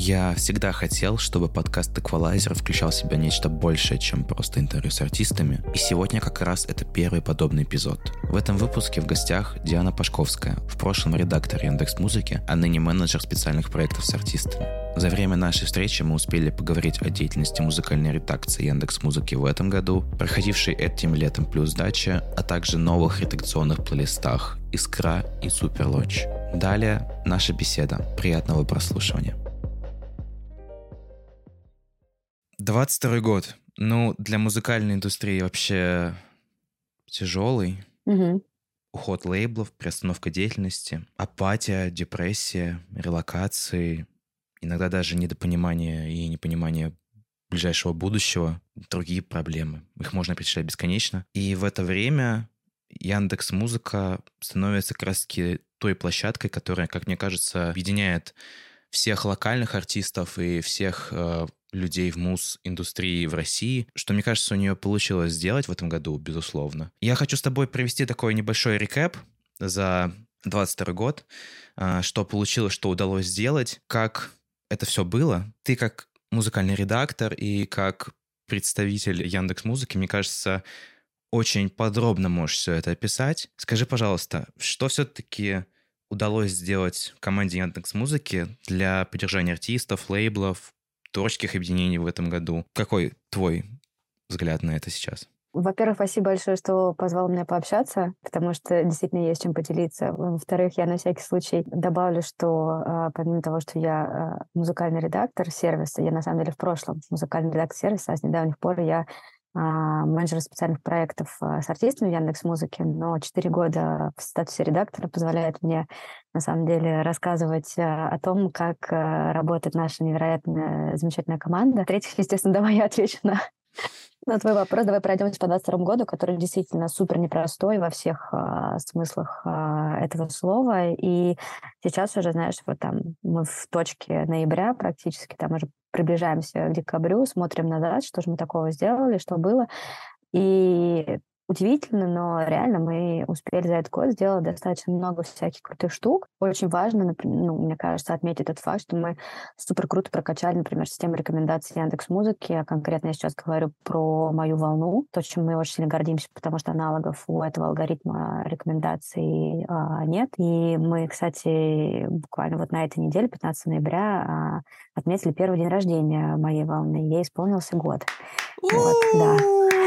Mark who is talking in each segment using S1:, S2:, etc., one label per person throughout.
S1: Я всегда хотел, чтобы подкаст Эквалайзер включал в себя нечто большее, чем просто интервью с артистами, и сегодня как раз это первый подобный эпизод. В этом выпуске в гостях Диана Пашковская, в прошлом редактор Яндекс Музыки, а ныне менеджер специальных проектов с артистами. За время нашей встречи мы успели поговорить о деятельности музыкальной редакции Яндекс Музыки в этом году, проходившей этим летом плюс дача, а также новых редакционных плейлистах «Искра» и «Суперлочь». Далее наша беседа. Приятного прослушивания. 22 год. Ну, для музыкальной индустрии вообще тяжелый.
S2: Мгм.
S1: Уход лейблов, приостановка деятельности, апатия, депрессия, релокации, иногда даже недопонимание и непонимание ближайшего будущего, другие проблемы. Их можно перечислять бесконечно. И в это время Яндекс Музыка становится как раз той площадкой, которая, как мне кажется, объединяет всех локальных артистов и всех э, людей в муз-индустрии в России, что, мне кажется, у нее получилось сделать в этом году, безусловно. Я хочу с тобой провести такой небольшой рекэп за 22 год, э, что получилось, что удалось сделать, как это все было. Ты как музыкальный редактор и как представитель Яндекс Музыки, мне кажется, очень подробно можешь все это описать. Скажи, пожалуйста, что все-таки удалось сделать команде Яндекс Музыки для поддержания артистов, лейблов, творческих объединений в этом году? Какой твой взгляд на это сейчас?
S2: Во-первых, спасибо большое, что позвал меня пообщаться, потому что действительно есть чем поделиться. Во-вторых, я на всякий случай добавлю, что а, помимо того, что я а, музыкальный редактор сервиса, я на самом деле в прошлом музыкальный редактор сервиса, а с недавних пор я а, менеджер специальных проектов а, с артистами в Яндекс Музыке, но четыре года в статусе редактора позволяет мне на самом деле рассказывать а, о том, как работает наша невероятная, замечательная команда. В-третьих, естественно, давай я отвечу на на твой вопрос давай пройдемся по 22 году, который действительно супер непростой во всех а, смыслах а, этого слова. И сейчас уже, знаешь, вот там мы в точке ноября практически, там уже приближаемся к декабрю, смотрим назад, что же мы такого сделали, что было. И удивительно, но реально мы успели за этот год сделать достаточно много всяких крутых штук. Очень важно, например, ну, мне кажется, отметить тот факт, что мы супер круто прокачали, например, систему рекомендаций Яндекс Музыки. А конкретно я сейчас говорю про мою волну, то, чем мы очень сильно гордимся, потому что аналогов у этого алгоритма рекомендаций а, нет. И мы, кстати, буквально вот на этой неделе, 15 ноября, а, отметили первый день рождения моей волны. Ей исполнился год. Вот, да.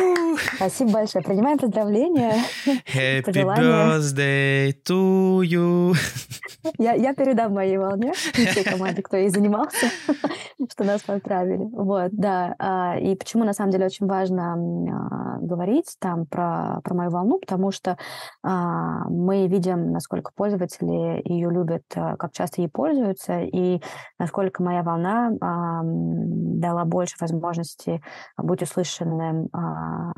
S2: Спасибо большое. Принимаем поздравления.
S1: Happy birthday to you.
S2: Я, я передам моей волне всей команде, кто ей занимался, что нас поздравили. Вот, да. А, и почему, на самом деле, очень важно а, говорить там про, про мою волну, потому что а, мы видим, насколько пользователи ее любят, как часто ей пользуются, и насколько моя волна дала больше возможностей быть услышанным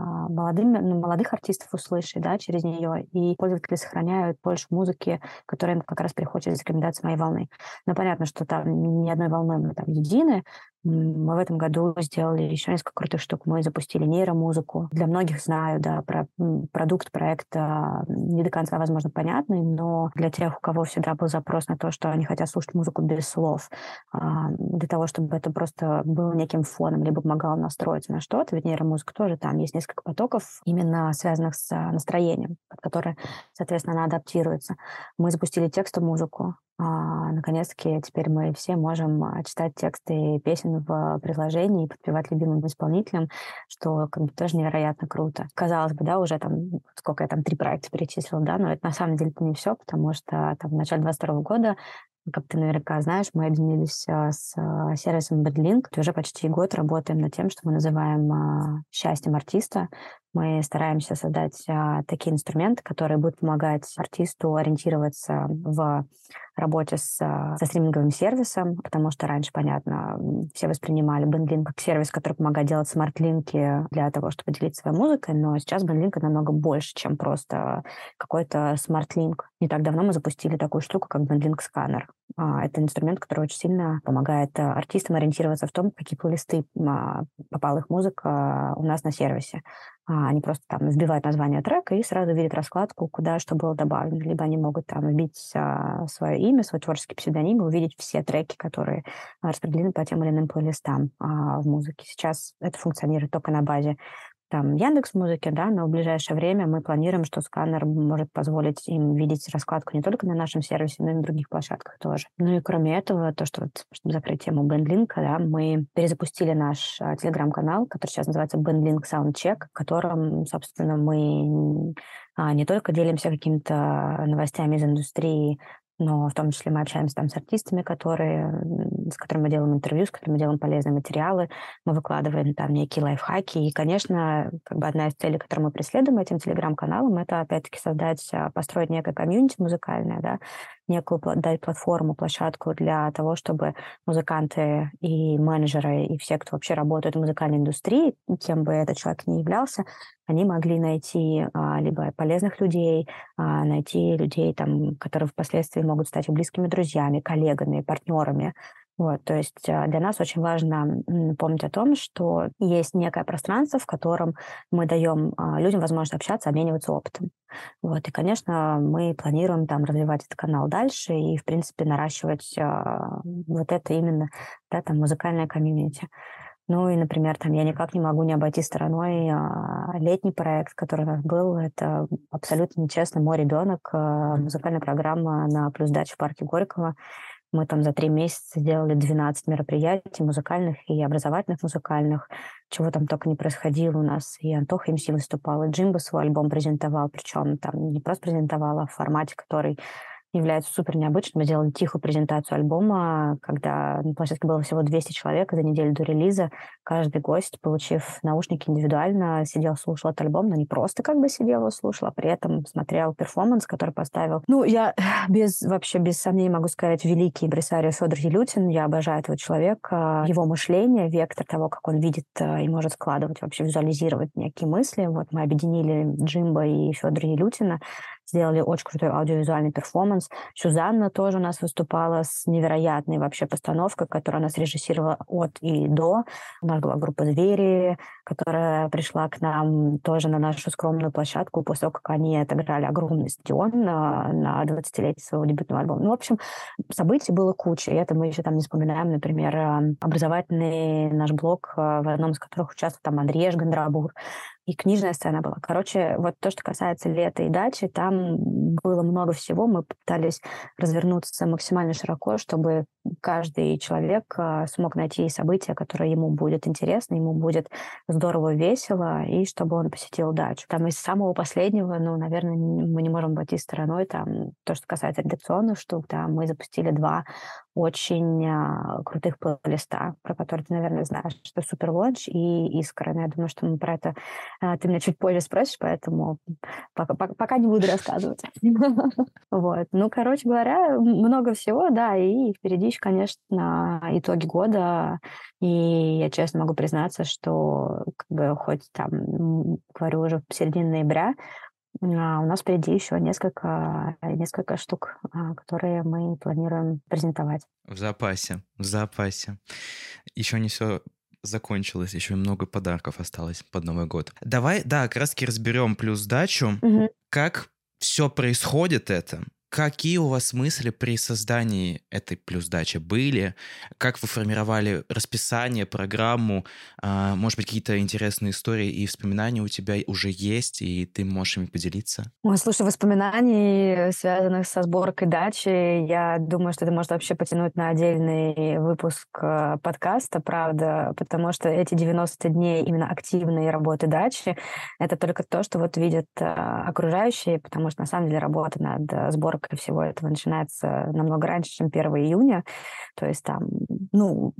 S2: молодым, ну, молодых артистов услышать да, через нее, и пользователи сохраняют больше музыки, которая им как раз приходит из рекомендаций моей волны. Но понятно, что там ни одной волной мы там едины, мы в этом году сделали еще несколько крутых штук. Мы запустили нейромузыку. Для многих знаю, да, про продукт проекта не до конца, возможно, понятный, но для тех, у кого всегда был запрос на то, что они хотят слушать музыку без слов, а, для того, чтобы это просто было неким фоном, либо помогало настроиться на что-то, ведь нейромузыка тоже там есть несколько потоков, именно связанных с настроением, под которое, соответственно, она адаптируется. Мы запустили текстовую музыку, а, наконец-таки теперь мы все можем а, читать тексты песен в приложении и подпевать любимым исполнителям, что как бы, тоже невероятно круто. Казалось бы, да, уже там, сколько я там, три проекта перечислила, да, но это на самом деле не все, потому что там в начале 22 года как ты наверняка знаешь, мы объединились а, с сервисом BadLink. Уже почти год работаем над тем, что мы называем счастьем артиста. Мы стараемся создать такие инструменты, которые будут помогать артисту ориентироваться в работе с, а, со стриминговым сервисом, потому что раньше, понятно, все воспринимали BandLink как сервис, который помогает делать смарт-линки для того, чтобы делиться своей музыкой, но сейчас BandLink намного больше, чем просто какой-то смарт-линк. Не так давно мы запустили такую штуку, как BandLink сканер. А, это инструмент, который очень сильно помогает а, артистам ориентироваться в том, какие плейлисты попала их музыка у нас на сервисе. А, они просто там вбивают название трека и сразу видят раскладку, куда что было добавлено. Либо они могут там вбить а, свое имя, свой творческий псевдоним и увидеть все треки, которые распределены по тем или иным плейлистам а, в музыке. Сейчас это функционирует только на базе там Яндекс Музыки, да, но в ближайшее время мы планируем, что сканер может позволить им видеть раскладку не только на нашем сервисе, но и на других площадках тоже. Ну и кроме этого, то, что вот, чтобы закрыть тему бендлинка, да, мы перезапустили наш а, телеграм-канал, который сейчас называется Бендлинк Soundcheck, в котором, собственно, мы а, не только делимся какими-то новостями из индустрии, но в том числе мы общаемся там с артистами, которые, с которыми мы делаем интервью, с которыми мы делаем полезные материалы, мы выкладываем там некие лайфхаки. И, конечно, как бы одна из целей, которую мы преследуем этим телеграм-каналом, это опять-таки создать, а, построить некое комьюнити музыкальное, да, некую дать платформу, площадку для того, чтобы музыканты и менеджеры, и все, кто вообще работает в музыкальной индустрии, кем бы этот человек ни являлся, они могли найти а, либо полезных людей, а, найти людей, там, которые впоследствии могут стать близкими друзьями, коллегами, партнерами, вот, то есть а, для нас очень важно помнить о том, что есть некое пространство, в котором мы даем а, людям возможность общаться, обмениваться опытом. Вот, и, конечно, мы планируем там развивать этот канал дальше и, в принципе, наращивать а, вот это именно, да, там, музыкальное комьюнити. Ну и, например, там я никак не могу не обойти стороной летний проект, который у нас был. Это абсолютно нечестно «Мой ребенок», музыкальная программа на плюс даче в парке Горького. Мы там за три месяца сделали 12 мероприятий музыкальных и образовательных музыкальных, чего там только не происходило у нас. И Антоха МС выступал, и Джимбо свой альбом презентовал, причем там не просто презентовал, а в формате, который является супер необычным. Мы сделали тихую презентацию альбома, когда на площадке было всего 200 человек за неделю до релиза. Каждый гость, получив наушники индивидуально, сидел, слушал этот альбом, но не просто как бы сидел и слушал, а при этом смотрел перформанс, который поставил. Ну, я без, вообще без сомнений могу сказать, великий импресарио Федор Елютин. Я обожаю этого человека, его мышление, вектор того, как он видит э, и может складывать, вообще визуализировать некие мысли. Вот мы объединили Джимба и Федора Елютина сделали очень крутой аудиовизуальный перформанс. Сюзанна тоже у нас выступала с невероятной вообще постановкой, которую она срежиссировала от и до. У нас была группа «Звери», которая пришла к нам тоже на нашу скромную площадку после того, как они отыграли огромный стадион на, на 20-летие своего дебютного альбома. Ну, в общем, событий было куча, и это мы еще там не вспоминаем, например, образовательный наш блог, в одном из которых участвовал там Андрей Гондрабур, и книжная сцена была. Короче, вот то, что касается лета и дачи, там было много всего. Мы пытались развернуться максимально широко, чтобы каждый человек а, смог найти события, которые ему будет интересно, ему будет здорово, весело, и чтобы он посетил дачу. Там из самого последнего, ну, наверное, мы не можем обойти стороной, там, то, что касается редакционных штук, там, мы запустили два очень а, крутых плейлиста, про которые ты, наверное, знаешь, что Супер Лодж и Искра. Я думаю, что мы про это а, ты меня чуть позже спросишь, поэтому пока, пока, пока не буду рассказывать. Вот. Ну, короче говоря, много всего, да, и впереди еще, конечно, итоги года, и я честно могу признаться, что как бы хоть там, говорю уже в середине ноября, у нас впереди еще несколько, несколько штук, а, которые мы планируем презентовать.
S1: В запасе, в запасе. Еще не все закончилось, еще много подарков осталось под Новый год. Давай, да, как раз таки разберем плюс дачу. Угу. Как все происходит это? Какие у вас мысли при создании этой плюс-дачи были? Как вы формировали расписание, программу? А, может быть, какие-то интересные истории и воспоминания у тебя уже есть, и ты можешь ими поделиться?
S2: Ой, слушай, воспоминаний, связанных со сборкой дачи, я думаю, что это может вообще потянуть на отдельный выпуск э, подкаста, правда, потому что эти 90 дней именно активной работы дачи — это только то, что вот видят э, окружающие, потому что на самом деле работа над э, сборкой сборка всего этого начинается намного раньше, чем 1 июня. То есть там, ну,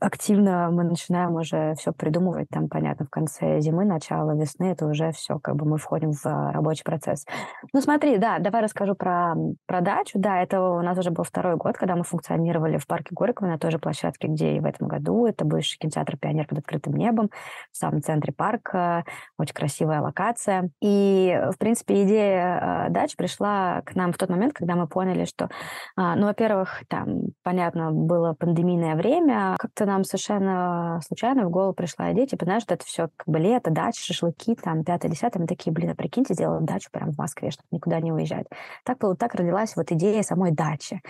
S2: активно мы начинаем уже все придумывать, там, понятно, в конце зимы, начало весны, это уже все, как бы мы входим в а, рабочий процесс. Ну, смотри, да, давай расскажу про, про дачу. Да, это у нас уже был второй год, когда мы функционировали в парке Горького на той же площадке, где и в этом году. Это бывший кинотеатр «Пионер» под открытым небом, в самом центре парка, очень красивая локация. И, в принципе, идея э, дач пришла к нам в тот момент, когда мы поняли, что, э, ну, во-первых, там, понятно, было пандемийное время, как-то как-то нам совершенно случайно в голову пришла идея, типа, знаешь, это все как бы лето, дача, шашлыки, там, пятое, десятое, мы такие, блин, а прикиньте, сделать дачу прямо в Москве, чтобы никуда не уезжать. Так, так родилась вот идея самой дачи.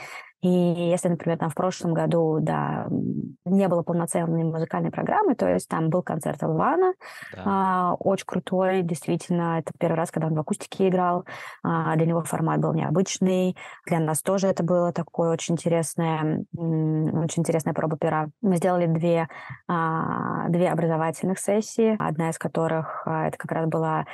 S2: И если, например, там в прошлом году, да, не было полноценной музыкальной программы, то есть там был концерт Алвана, да. а, очень крутой, действительно, это первый раз, когда он в акустике играл, а, для него формат был необычный, для нас тоже это было такое очень интересное, очень интересная проба пера. Мы сделали две, а, две образовательных сессии, одна из которых а, это как раз была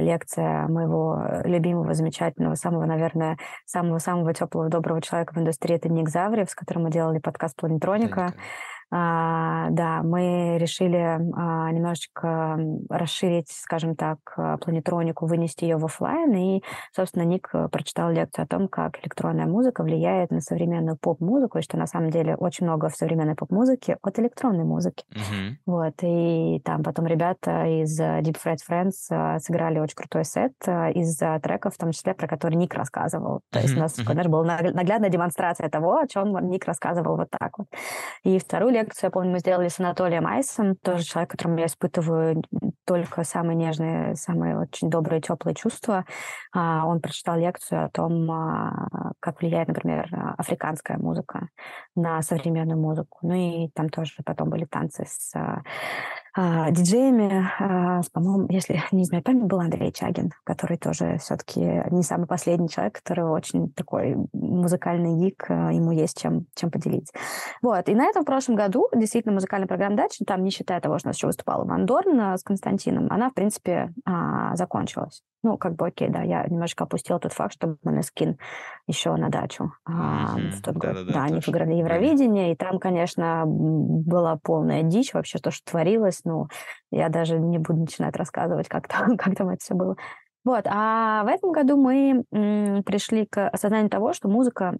S2: лекция моего любимого, замечательного, самого, наверное, самого-самого теплого, доброго человека в индустрии, это Ник Заврев, с которым мы делали подкаст «Планетроника». А, да, мы решили а, немножечко расширить, скажем так, а, планетронику, вынести ее в офлайн. И, собственно, Ник э, прочитал лекцию о том, как электронная музыка влияет на современную поп-музыку, и что на самом деле очень много в современной поп-музыке от электронной музыки. Mm-hmm. Вот, и там потом ребята из э, Deep Fred Friends э, сыграли очень крутой сет из треков, в том числе, про который Ник рассказывал. То mm-hmm. есть у нас, mm-hmm. знаешь, была наглядная демонстрация того, о чем Ник рассказывал вот так вот. И вторую лекцию лекцию, я помню, мы сделали с Анатолием Айсом, тоже человек, которому я испытываю только самые нежные, самые очень добрые, теплые чувства. А, он прочитал лекцию о том, а, как влияет, например, африканская музыка на современную музыку. Ну и там тоже потом были танцы с а, диджеями, а, по-моему, если не знаю память, был Андрей Чагин, который тоже все-таки не самый последний человек, который очень такой музыкальный гик, а, ему есть чем, чем поделить. Вот, и на этом в прошлом году действительно музыкальная программа «Дача», там, не считая того, что у нас еще выступала Ван Дорн с Константином, она, в принципе, закончилась. Ну, как бы окей, да, я немножко опустила тот факт, что Манескин еще на дачу mm-hmm. в тот год. Да, да, да они выиграли Евровидение, и там, конечно, была полная дичь вообще, то, что творилось. Ну, я даже не буду начинать рассказывать, как там, как там это все было. Вот, а в этом году мы пришли к осознанию того, что музыка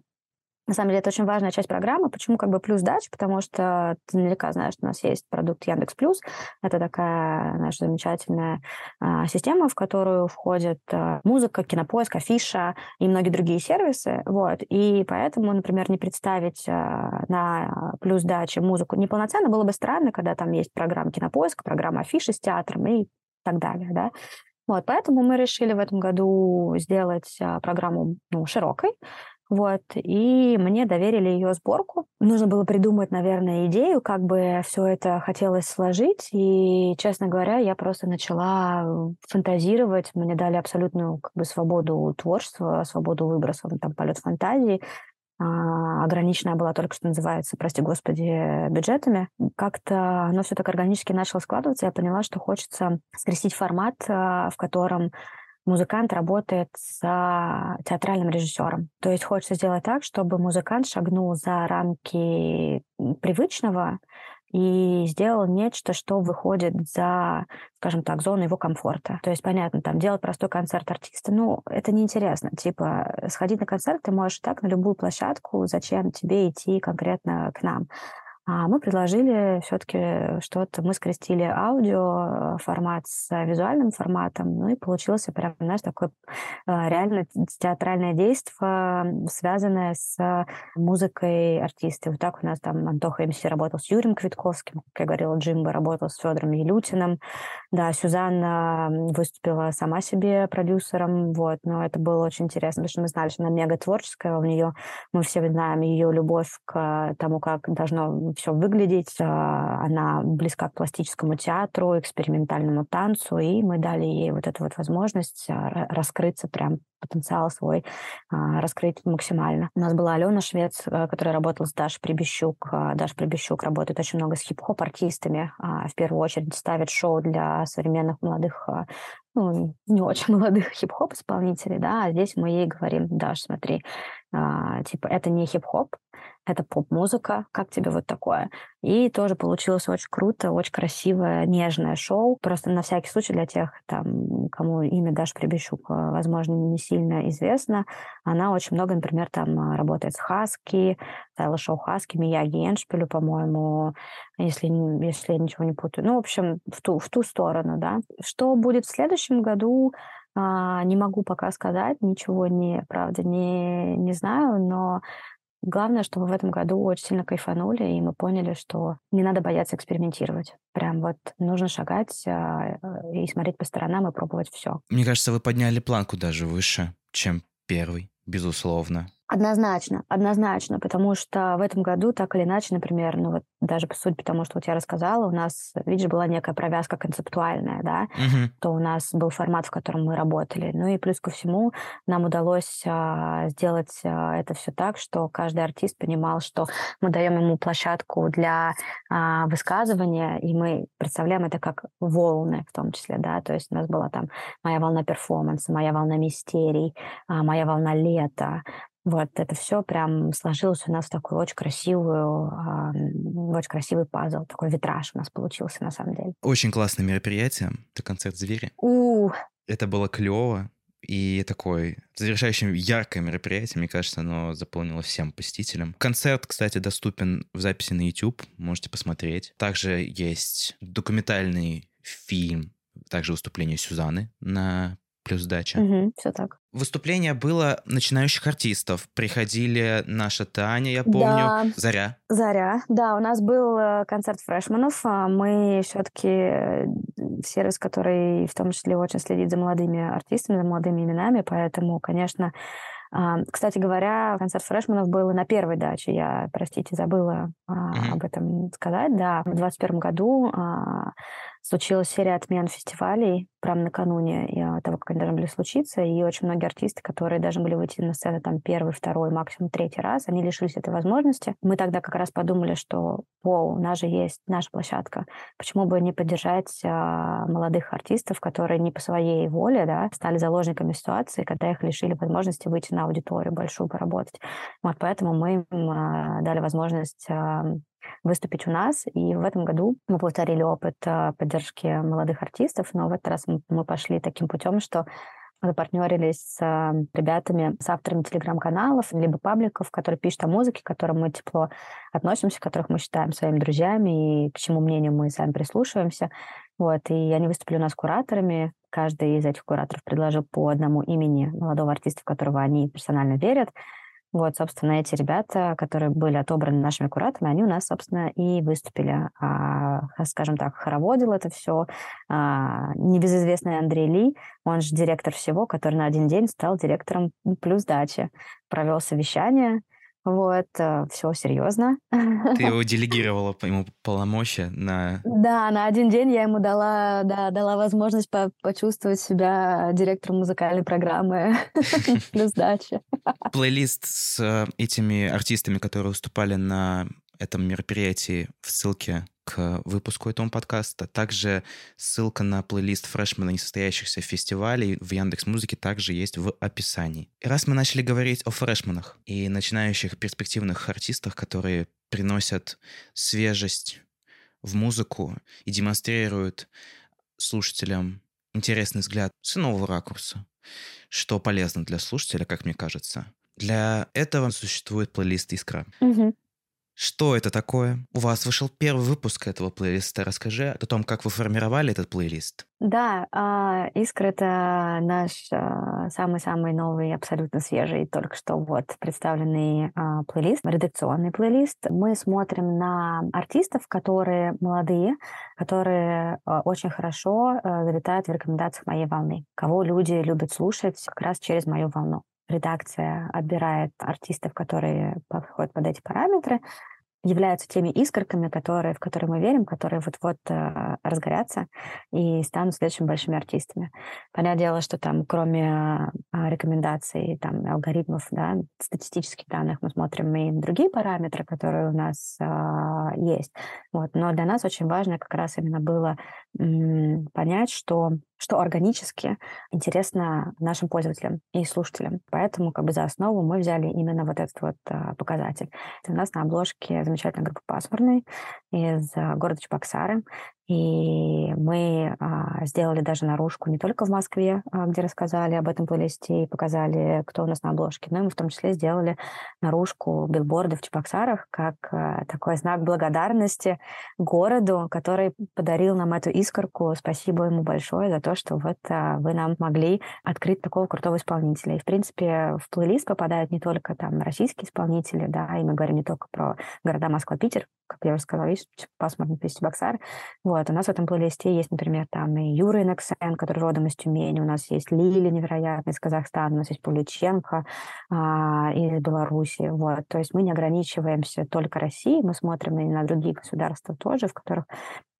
S2: на самом деле это очень важная часть программы. Почему как бы плюс дач? Потому что ты наверняка знаешь, что у нас есть продукт Яндекс Плюс. Это такая наша замечательная а, система, в которую входит а, музыка, кинопоиск, афиша и многие другие сервисы. Вот. И поэтому, например, не представить а, на плюс даче музыку неполноценно было бы странно, когда там есть программа кинопоиска, программа афиши с театром и так далее. Да? Вот, поэтому мы решили в этом году сделать а, программу ну, широкой, вот, и мне доверили ее сборку. Нужно было придумать, наверное, идею, как бы все это хотелось сложить. И, честно говоря, я просто начала фантазировать. Мне дали абсолютную как бы, свободу творчества, свободу выброса, там, полет фантазии. А, ограниченная была только, что называется, прости господи, бюджетами. Как-то оно все так органически начало складываться. Я поняла, что хочется скрестить формат, а, в котором музыкант работает с театральным режиссером. То есть хочется сделать так, чтобы музыкант шагнул за рамки привычного и сделал нечто, что выходит за, скажем так, зону его комфорта. То есть, понятно, там делать простой концерт артиста, ну, это неинтересно. Типа, сходить на концерт ты можешь так на любую площадку, зачем тебе идти конкретно к нам. А мы предложили все-таки что-то, мы скрестили аудио формат с визуальным форматом, ну и получилось прям, знаешь, такое а, реально театральное действие, связанное с музыкой артиста. Вот так у нас там Антоха МС работал с Юрием Квитковским, как я говорила, Джимба работал с Федором Елютиным, да, Сюзанна выступила сама себе продюсером, вот, но это было очень интересно, потому что мы знали, что она мега творческая, у нее, мы все знаем ее любовь к тому, как должно все выглядеть. А, она близка к пластическому театру, экспериментальному танцу, и мы дали ей вот эту вот возможность а, раскрыться прям потенциал свой а, раскрыть максимально. У нас была Алена Швец, э, которая работала с Дашей Прибещук. Даша Прибещук работает очень много с хип-хоп-артистами. В первую очередь ставит шоу для современных молодых ну, не очень молодых хип-хоп исполнителей, да, а здесь мы ей говорим, Даш, смотри, а, типа, это не хип-хоп, это поп-музыка, как тебе вот такое? И тоже получилось очень круто, очень красивое, нежное шоу. Просто на всякий случай для тех, там, кому имя Даша Прибещук, возможно, не сильно известно, она очень много, например, там работает с Хаски, ставила шоу Хаски, Мияги Эншпилю, по-моему, если, если я ничего не путаю. Ну, в общем, в ту, в ту сторону, да. Что будет в следующем году, а, не могу пока сказать, ничего не, правда, не, не знаю, но Главное, что мы в этом году очень сильно кайфанули, и мы поняли, что не надо бояться экспериментировать. Прям вот нужно шагать а, и смотреть по сторонам и пробовать все.
S1: Мне кажется, вы подняли планку даже выше, чем первый, безусловно.
S2: Однозначно, однозначно, потому что в этом году так или иначе, например, ну вот даже по сути, потому что вот я рассказала, у нас, видишь, была некая провязка концептуальная, да,
S1: Мгм.
S2: то у нас был формат, в котором мы работали. Ну и плюс ко всему нам удалось а, сделать а, это все так, что каждый артист понимал, что мы даем ему площадку для а, высказывания, и мы представляем это как волны в том числе, да, то есть у нас была там моя волна перформанса, моя волна мистерий, а, моя волна лета, вот это все прям сложилось у нас в такую очень красивую, м, очень красивый пазл, такой витраж у нас получился на самом деле.
S1: Очень классное мероприятие. Это концерт «Звери».
S2: У,
S1: Это было клево. И такое завершающее яркое мероприятие, мне кажется, оно заполнило всем посетителям. Концерт, кстати, доступен в записи на YouTube, можете посмотреть. Также есть документальный фильм, также выступление Сюзаны на плюс дача.
S2: все так.
S1: Выступление было начинающих артистов. Приходили наша Таня, я помню,
S2: Да.
S1: Заря.
S2: Заря. Да, у нас был э, концерт фрешманов. а Мы все-таки сервис, который в том числе очень следит за молодыми артистами, за молодыми именами, поэтому, конечно, а, кстати говоря, концерт фрешманов был на первой даче. Я, простите, забыла
S1: Мгм.
S2: об этом сказать. Да, в 2021 году случилась серия отмен фестивалей прямо накануне а, того, как они должны были случиться, и очень многие артисты, которые должны были выйти на сцену там первый, второй, максимум третий раз, они лишились этой возможности. Мы тогда как раз подумали, что, вау, у нас же есть наша площадка, почему бы не поддержать а, молодых артистов, которые не по своей воле да, стали заложниками ситуации, когда их лишили возможности выйти на аудиторию большую, поработать. Вот поэтому мы им а, дали возможность а, выступить у нас. И в этом году мы повторили опыт а, поддержки молодых артистов, но в этот раз мы, пошли таким путем, что запартнерились с а, ребятами, с авторами телеграм-каналов, либо пабликов, которые пишут о музыке, к которым мы тепло относимся, которых мы считаем своими друзьями, и к чему мнению мы сами прислушиваемся. Вот, и они выступили у нас кураторами. Каждый из этих кураторов предложил по одному имени молодого артиста, в которого они персонально верят. Вот, собственно, эти ребята, которые были отобраны нашими кураторами, они у нас, собственно, и выступили. А, скажем так, хороводил это все небезызвестный Андрей Ли, он же директор всего, который на один день стал директором плюс дачи. Провел совещание, вот, все серьезно.
S1: Ты его делегировала ему полномочия на...
S2: Да, на один день я ему дала, да, дала возможность по почувствовать себя директором музыкальной программы плюс дача.
S1: Плейлист с э, этими артистами, которые выступали на этом мероприятии в ссылке к выпуску этого подкаста. Также ссылка на плейлист фрешмена несостоящихся фестивалей в Яндекс Музыке также есть в описании. И раз мы начали говорить о фрешменах и начинающих перспективных артистах, которые приносят свежесть в музыку и демонстрируют слушателям интересный взгляд с нового ракурса, что полезно для слушателя, как мне кажется. Для этого существует плейлист «Искра».
S2: Мгм.
S1: Что это такое? У вас вышел первый выпуск этого плейлиста. Расскажи о том, как вы формировали этот плейлист.
S2: Да, а, «Искра» — это наш а, самый-самый новый, абсолютно свежий, только что вот представленный а, плейлист, редакционный плейлист. Мы смотрим на артистов, которые молодые, которые очень хорошо залетают в рекомендациях моей волны, кого люди любят слушать как раз через мою волну. Редакция отбирает артистов, которые подходят под эти параметры, являются теми искорками, которые, в которые мы верим, которые вот-вот э, разгорятся и станут следующими большими артистами. Понятное дело, что там кроме э, рекомендаций, там, алгоритмов, да, статистических данных, мы смотрим и другие параметры, которые у нас э, есть. Вот. Но для нас очень важно как раз именно было понять, что что органически интересно нашим пользователям и слушателям. Поэтому как бы за основу мы взяли именно вот этот вот а, показатель. У нас на обложке замечательная группа «Пасмурный» из а, города Чебоксары. И мы а, сделали даже наружку не только в Москве, а, где рассказали об этом плейлисте и показали, кто у нас на обложке, но и мы в том числе сделали наружку билборда в Чебоксарах как а, такой знак благодарности городу, который подарил нам эту искорку. Спасибо ему большое за то, что вот а, вы нам могли открыть такого крутого исполнителя. И, в принципе, в плейлист попадают не только там российские исполнители, да, и мы говорим не только про города Москва, Питер, как я уже сказала, есть пасмурный Чебоксар. Вот, вот, у нас в этом плейлисте есть, например, там и Юра Иноксен, который родом из Тюмени, у нас есть Лили невероятная из Казахстана, у нас есть Пуличенко а, из Беларуси. Вот. То есть мы не ограничиваемся только Россией, мы смотрим и на другие государства тоже, в которых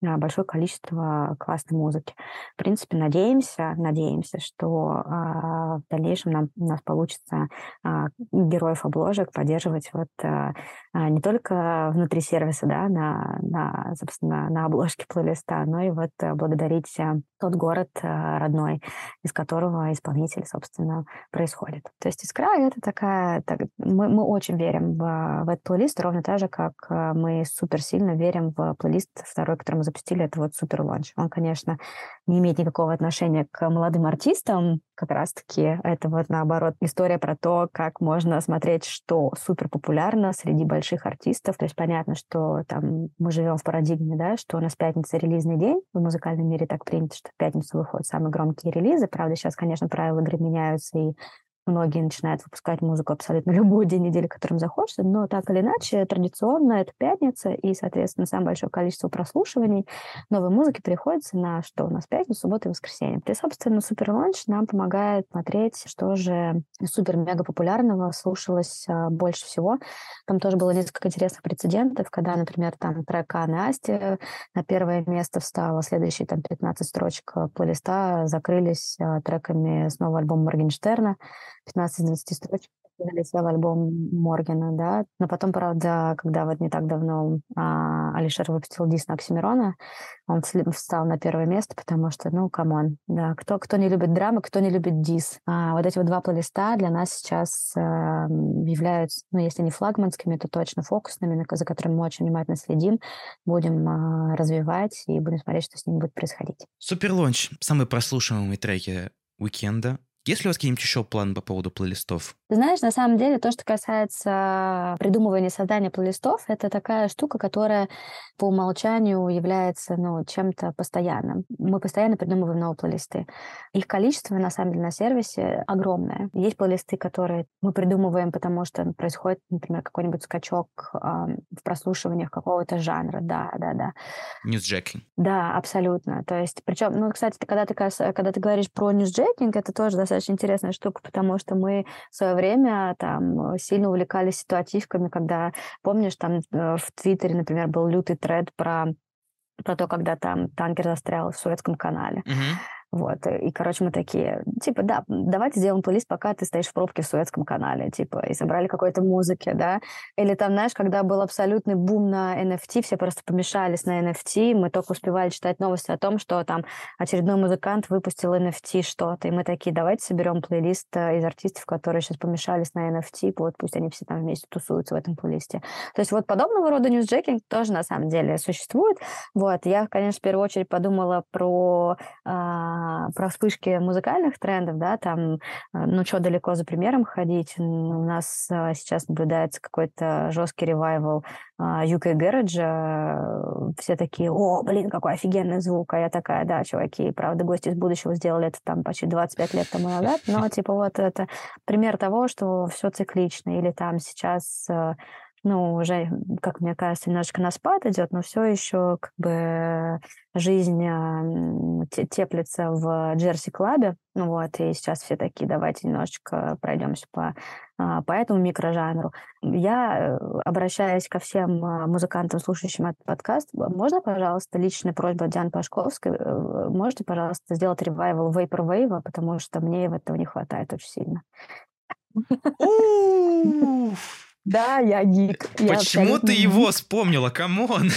S2: большое количество классной музыки. В принципе, надеемся, надеемся, что а, в дальнейшем нам, у нас получится а, героев обложек поддерживать вот а, не только внутри сервиса, да, на, на, собственно, на обложке плейлиста, но и вот благодарить тот город родной, из которого исполнитель, собственно, происходит. То есть «Искра» — это такая... Так, мы, мы очень верим в, в этот плейлист, ровно так же, как мы супер сильно верим в плейлист второй, который мы запустили, это вот «Супер Лонч». Он, конечно, не имеет никакого отношения к молодым артистам, как раз-таки это вот наоборот история про то, как можно смотреть, что супер популярно среди больших артистов. То есть понятно, что там мы живем в парадигме, да, что у нас пятница релизный день. В музыкальном мире так принято, что в пятницу выходят самые громкие релизы. Правда, сейчас, конечно, правила игры меняются, и Многие начинают выпускать музыку абсолютно любой день недели, которым захочется, но так или иначе, традиционно это пятница, и, соответственно, самое большое количество прослушиваний новой музыки приходится на что у нас пятницу, субботу и воскресенье. И, собственно, Супер Лонч нам помогает смотреть, что же супер-мега популярного слушалось а, больше всего. Там тоже было несколько интересных прецедентов, когда, например, там трек Анны Асти на первое место встала, следующие там 15 строчек плейлиста закрылись а, треками с нового альбома Моргенштерна, 15 из 20 строчек залетел альбом Моргена, да. Но потом, правда, когда вот не так давно а, Алишер выпустил дисс на Оксимирона, он встал на первое место, потому что, ну, come on, да, кто, кто не любит драмы, кто не любит дисс. А вот эти вот два плейлиста для нас сейчас а, являются, ну, если не флагманскими, то точно фокусными, за которыми мы очень внимательно следим, будем а, развивать и будем смотреть, что с ними будет происходить.
S1: Супер лонч, самые прослушиваемые треки уикенда. Есть ли у вас какие-нибудь еще планы по поводу плейлистов?
S2: знаешь, на самом деле, то, что касается придумывания создания плейлистов, это такая штука, которая по умолчанию является ну, чем-то постоянным. Мы постоянно придумываем новые плейлисты. Их количество, на самом деле, на сервисе огромное. Есть плейлисты, которые мы придумываем, потому что происходит, например, какой-нибудь скачок э, в прослушиваниях какого-то жанра. Да, да, да.
S1: Newsjacking.
S2: Да, абсолютно. То есть, причем, ну, кстати, когда ты, когда ты говоришь про newsjacking, это тоже достаточно достаточно интересная штука, потому что мы в свое время там сильно увлекались ситуативками, когда, помнишь, там э, в Твиттере, например, был лютый тред про про то, когда там танкер застрял в Суэцком канале. Uh-huh. Вот, и, короче, мы такие, типа, да, давайте сделаем плейлист, пока ты стоишь в пробке в Суэцком канале, типа, и собрали какой-то музыки, да. Или там, знаешь, когда был абсолютный бум на NFT, все просто помешались на NFT, мы только успевали читать новости о том, что там очередной музыкант выпустил NFT что-то, и мы такие, давайте соберем плейлист э, из артистов, которые сейчас помешались на NFT, вот пусть они все там вместе тусуются в этом плейлисте. То есть вот подобного рода ньюсджекинг тоже на самом деле существует. Вот, я, конечно, в первую очередь подумала про а, про вспышки музыкальных трендов, да, там, э, ну, что далеко за примером ходить, у нас э, сейчас наблюдается какой-то жесткий ревайвал UK Garage, все такие, о, блин, какой офигенный звук, а я такая, да, чуваки, правда, гости из будущего сделали это там почти 25 лет тому назад, но, типа, вот это пример того, что все циклично, или там сейчас э, ну, уже, как мне кажется, немножечко на спад идет, но все еще как бы жизнь теплится в Jersey club е, вот, и сейчас все такие, давайте немножечко пройдемся по, а, по этому микрожанру. Я э, обращаюсь ко всем а, музыкантам, слушающим этот подкаст. Можно, пожалуйста, личная просьба Дианы Пашковской, э, можете, пожалуйста, сделать revival vaporwave, потому что мне этого не хватает очень сильно. Да, я гик.
S1: Почему ты его вспомнила? Come on!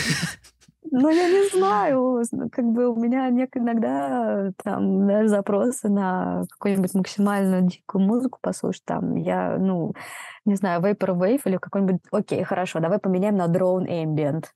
S2: Ну, я не знаю, как бы у меня иногда там, знаешь, запросы на какую-нибудь максимально дикую музыку послушать, там, я, ну, не знаю, Vaporwave или какой-нибудь, окей, хорошо, давай поменяем на Drone Ambient.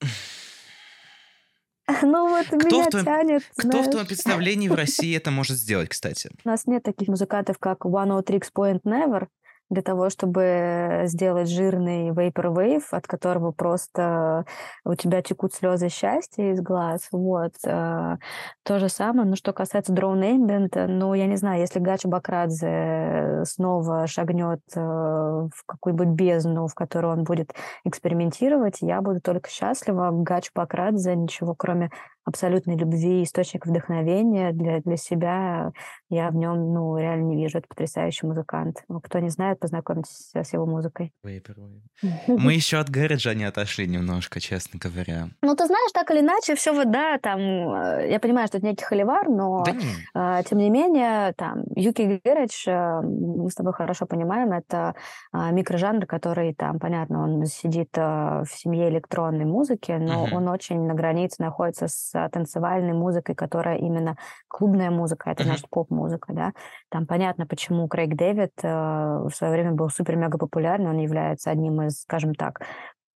S2: Ну вот
S1: Кто
S2: меня
S1: в твоем,
S2: тянет,
S1: кто в
S2: знаешь.
S1: твоем представлении в России это может сделать, кстати?
S2: У нас нет таких музыкантов, как One Tricks Point Never, для того, чтобы сделать жирный vaporwave, от которого просто у тебя текут слезы счастья из глаз. Вот. э, То же самое. Ну, что касается Drone Ambient, ну, я не знаю, если Гача Бакрадзе снова шагнет э, в какую-нибудь бездну, в которой он будет экспериментировать, я буду только счастлива. Гач Бакрадзе ничего, кроме абсолютной любви, источник вдохновения для, для себя. Я в нем, ну, реально не вижу. Это потрясающий музыкант. Ну, Кто не знает, познакомьтесь с его музыкой.
S1: Мы еще от Гэриджа не отошли немножко, честно говоря.
S2: Ну, ты знаешь, так или иначе, все вот, да, там, э, я понимаю, что это некий холивар, но,
S1: Да
S2: э, тем не менее, там, Юки Гэридж, э, мы с тобой хорошо понимаем, это э, микрожанр, который, там, понятно, он сидит э, в семье электронной музыки, но он очень на границе находится с э, танцевальной музыкой, которая именно клубная музыка, это значит поп-музыка, да. Там понятно, почему Крейг Дэвид э, в свое время был супер-мега популярный, он является одним из, скажем так,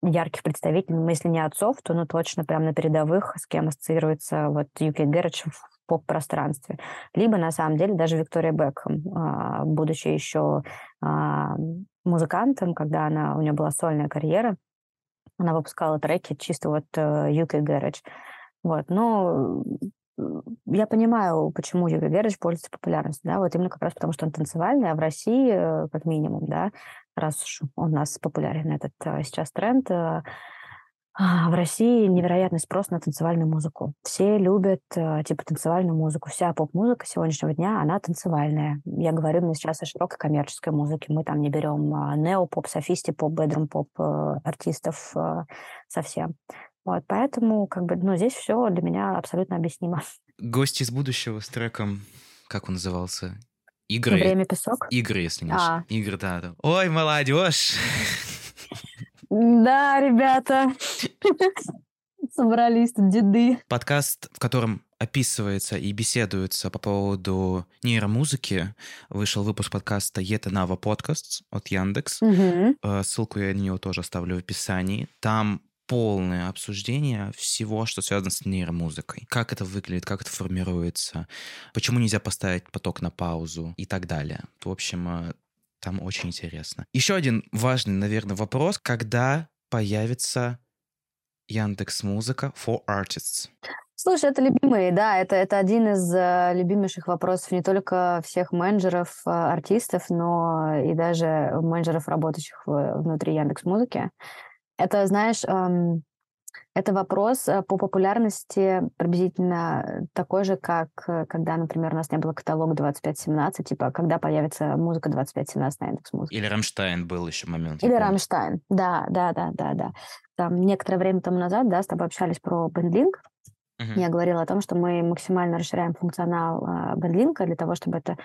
S2: ярких представителей, ну, если не отцов, то ну точно прям на передовых, с кем ассоциируется вот Юки Гэрридж в поп-пространстве. Либо, на самом деле, даже Виктория Бекхэм, а, будучи еще а, музыкантом, когда она, у нее была сольная карьера, она выпускала треки чисто вот э, Юки Гэрридж. Вот, но я понимаю, почему Юки Гэрридж пользуется популярностью, да, вот именно как раз потому, что он танцевальный, а в России, э, как минимум, да, раз уж у нас популярен этот э, сейчас тренд, э, а, в России невероятный спрос на танцевальную музыку. Все любят типа танцевальную музыку. Вся поп-музыка сегодняшнего дня, она танцевальная. Я говорю именно сейчас о широкой коммерческой музыке. Мы там не берем а, нео-поп, софисти-поп, бедрум-поп э, артистов э, совсем. Вот, поэтому как бы, ну, здесь все для меня абсолютно объяснимо.
S1: Гость из будущего с треком, как он назывался? Игры.
S2: Время песок.
S1: Игры, если не
S2: А.
S1: ошибаюсь. Игры, да, да. Ой, молодежь!
S2: Да, ребята, собрались тут деды.
S1: Подкаст, в котором описывается и беседуется по поводу нейромузыки. Вышел выпуск подкаста Yet Another Podcasts от Яндекс. Э, Ссылку я на него тоже оставлю в описании. Там полное обсуждение всего, что связано с нейромузыкой. Как это выглядит, как это формируется, почему нельзя поставить поток на паузу и так далее. В общем, э, там очень интересно. Еще один важный, наверное, вопрос. Когда появится Яндекс Музыка for Artists?
S2: Слушай, это любимый, да, это, это один из э, любимейших вопросов не только всех менеджеров, э, артистов, но и даже менеджеров, работающих в- внутри Яндекс Музыки. Это, знаешь, эм, это вопрос э, по популярности приблизительно такой же, как э, когда, например, у нас не было каталога 2517, типа, когда появится музыка 2517 на Яндекс Музыке.
S1: Или Рамштайн был еще момент.
S2: Или. Рамштайн, да, да, да, да, да. Там некоторое время тому назад, да, с тобой общались про BandLink,
S1: Мгм.
S2: я говорила о том, что мы максимально расширяем функционал а, BandLink а для того, чтобы это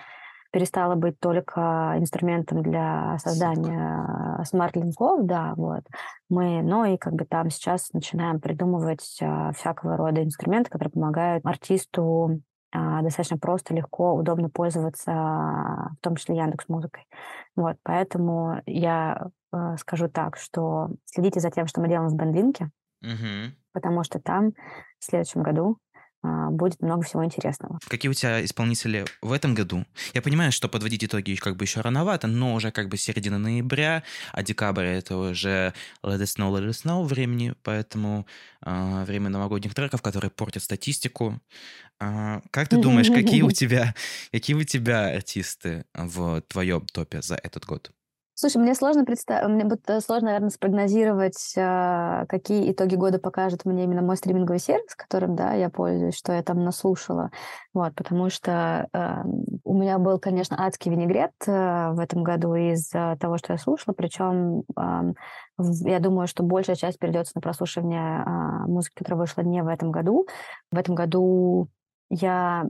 S2: перестало быть только инструментом для создания смарт-линков, да, вот. Мы, но и как бы там сейчас начинаем придумывать а, всякого рода инструменты, которые помогают артисту а, достаточно просто, легко, удобно пользоваться, а, в том числе Яндекс Музыкой. Вот, поэтому я скажу так, что следите за тем, что мы делаем в бендлинке,
S1: Мгм.
S2: потому что там в следующем году будет много всего интересного.
S1: Какие у тебя исполнители в этом году? Я понимаю, что подводить итоги как бы еще рановато, но уже как бы середина ноября, а декабрь это уже let it snow, let it snow времени, поэтому а, время новогодних треков, которые портят статистику. А, как ты думаешь, какие у тебя, какие у тебя артисты в твоем топе за этот год?
S2: Слушай, мне сложно представить, мне будет э, сложно, наверное, спрогнозировать, а, какие итоги года покажет мне именно мой стриминговый сервис, которым, да, я пользуюсь, что я там наслушала. Вот, потому что э, у меня был, конечно, адский винегрет э, в этом году из э, того, что я слушала, причем в- я думаю, что большая часть перейдется на прослушивание музыки, которая вышла не в этом году. В этом году я,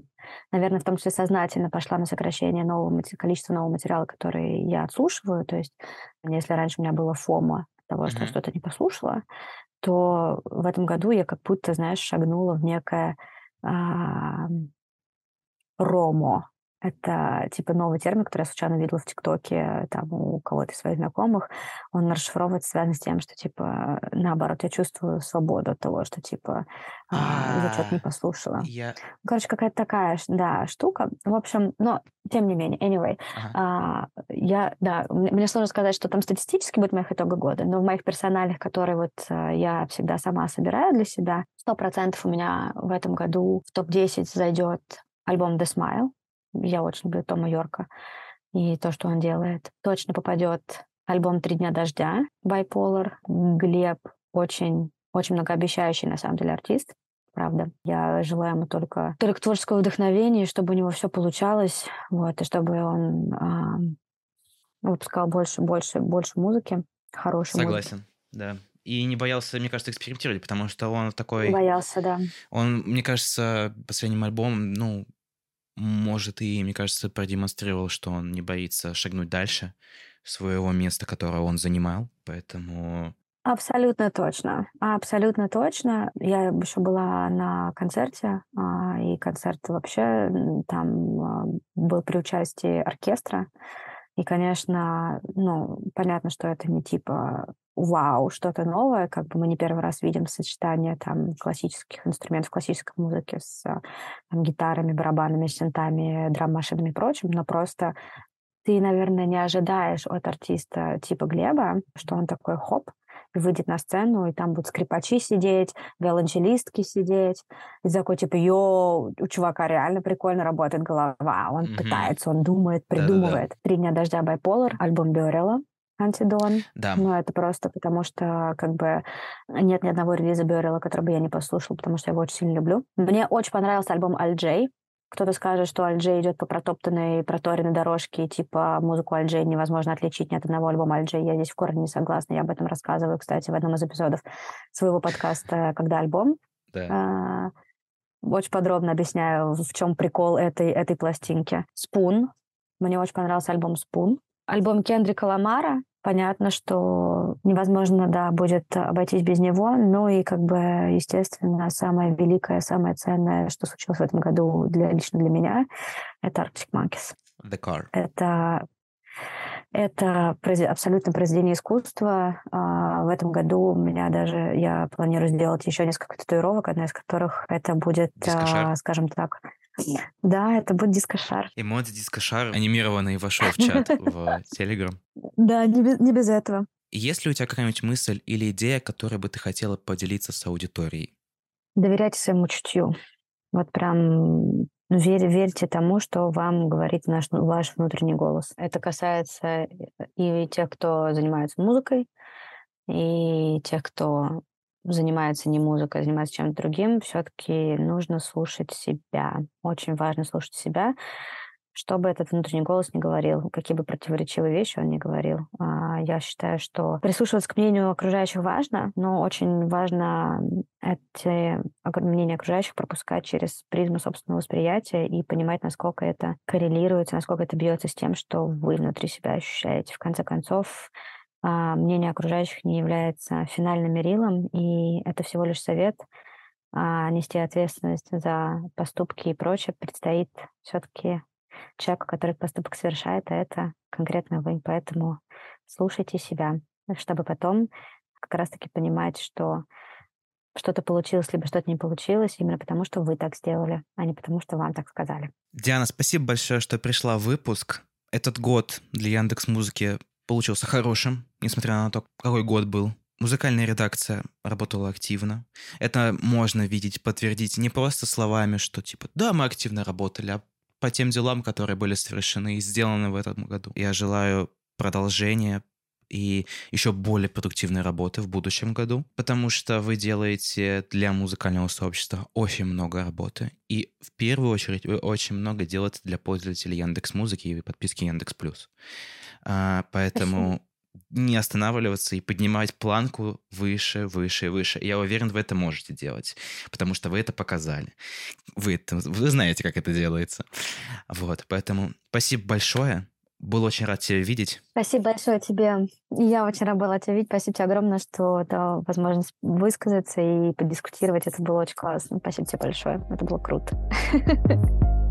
S2: наверное, в том числе сознательно пошла на сокращение нового количества нового материала, который я отслушиваю. То есть, если раньше у меня было фома того, что я
S1: Мгм.
S2: что-то не послушала, то в этом году я как будто, знаешь, шагнула в некое а, ромо. Это типа новый термин, который я случайно видела в ТикТоке там у кого-то из своих знакомых. Он расшифровывается связан с тем, что типа наоборот, я чувствую свободу от того, что типа а, я что-то не послушала. Я... Короче, какая-то такая, да, штука. В общем, но тем не менее, anyway, ага. а, я, да, мне сложно сказать, что там статистически будет моих итогов года, но в моих персональных, которые вот а, я всегда сама собираю для себя, сто процентов у меня в этом году в топ-10 зайдет альбом The Smile я очень люблю Тома Йорка и то, что он делает. Точно попадет альбом «Три дня дождя» Bipolar. Глеб очень, очень многообещающий, на самом деле, артист. Правда. Я желаю ему только, только творческого вдохновения, чтобы у него все получалось, вот, и чтобы он а, выпускал больше, больше, больше музыки, хорошей
S1: Согласен,
S2: музыки.
S1: да. И не боялся, мне кажется, экспериментировать, потому что он такой...
S2: Боялся, да.
S1: Он, мне кажется, последним альбомом, ну, может, и, мне кажется, продемонстрировал, что он не боится шагнуть дальше своего места, которое он занимал, поэтому...
S2: Абсолютно точно, абсолютно точно. Я еще была на концерте, а, и концерт вообще там а, был при участии оркестра. И, конечно, ну, понятно, что это не типа вау, что-то новое, как бы мы не первый раз видим сочетание там классических инструментов, классической музыки с там, гитарами, барабанами, синтами, драм-машинами и прочим, но просто ты, наверное, не ожидаешь от артиста типа Глеба, что он такой хоп, выйдет на сцену, и там будут скрипачи сидеть, виолончелистки сидеть. И такой, типа, йоу, у чувака реально прикольно работает голова. Он mm-hmm. пытается, он думает, придумывает. Да-да-да. «Три дня дождя» Bipolar, альбом Бёрела, Антидон.
S1: Да.
S2: Но это просто потому, что как бы нет ни одного релиза Бёрела, который бы я не послушала, потому что я его очень сильно люблю. Мне очень понравился альбом Аль Джей. Кто-то скажет, что Аль Джей идет по протоптанной, проторенной дорожке, типа музыку Аль Джей невозможно отличить ни от одного альбома Аль Джей. Я здесь в корне не согласна. Я об этом рассказываю, кстати, в одном из эпизодов своего подкаста «Когда альбом?».
S1: Да. А,
S2: очень подробно объясняю, в чем прикол этой, этой пластинки. «Спун». Мне очень понравился альбом «Спун». Альбом Кендрика Ламара Понятно, что невозможно, да, будет обойтись без него, но и, как бы, естественно, самое великое, самое ценное, что случилось в этом году для, лично для меня, это Arctic Monkeys.
S1: The Car.
S2: Это это абсолютно произведение искусства. А, в этом году у меня даже, я планирую сделать еще несколько татуировок, одна из которых это будет,
S1: Дискошар.
S2: скажем так, да, это будет дискошар.
S1: Эмодзи дискошар анимированный вошел в чат в Телеграм.
S2: Да, не без, не без этого.
S1: Есть ли у тебя какая-нибудь мысль или идея, которой бы ты хотела поделиться с аудиторией?
S2: Доверяйте своему чутью. Вот прям верь, верьте тому, что вам говорит наш, ваш внутренний голос. Это касается и тех, кто занимается музыкой, и тех, кто занимается не музыкой, а занимается чем-то другим, все-таки нужно слушать себя. Очень важно слушать себя, чтобы этот внутренний голос не говорил, какие бы противоречивые вещи он не говорил. А, я считаю, что прислушиваться к мнению окружающих важно, но очень важно эти мнения окружающих пропускать через призму собственного восприятия и понимать, насколько это коррелируется, насколько это бьется с тем, что вы внутри себя ощущаете. В конце концов, мнение окружающих не является финальным мерилом, и это всего лишь совет. А нести ответственность за поступки и прочее предстоит все-таки человеку, который поступок совершает, а это конкретно вы. Поэтому слушайте себя, чтобы потом как раз-таки понимать, что что-то получилось, либо что-то не получилось, именно потому, что вы так сделали, а не потому, что вам так сказали.
S1: Диана, спасибо большое, что пришла в выпуск. Этот год для Яндекс Музыки получился хорошим, несмотря на то, какой год был. Музыкальная редакция работала активно. Это можно видеть, подтвердить не просто словами, что типа «да, мы активно работали», а по тем делам, которые были совершены и сделаны в этом году. Я желаю продолжения и еще более продуктивной работы в будущем году, потому что вы делаете для музыкального сообщества очень много работы. И в первую очередь вы очень много делаете для пользователей Яндекс Музыки и подписки Яндекс Плюс. А, поэтому Спасибо. не останавливаться и поднимать планку выше, выше, выше. Я уверен, вы это можете делать, потому что вы это показали. Вы, это, вы знаете, как это делается. Вот, поэтому спасибо большое. Был очень рад тебя видеть.
S2: Спасибо большое тебе. Я очень рада была тебя видеть. Спасибо тебе огромное, что дал возможность высказаться и подискутировать. Это было очень классно. Спасибо тебе большое. Это было круто.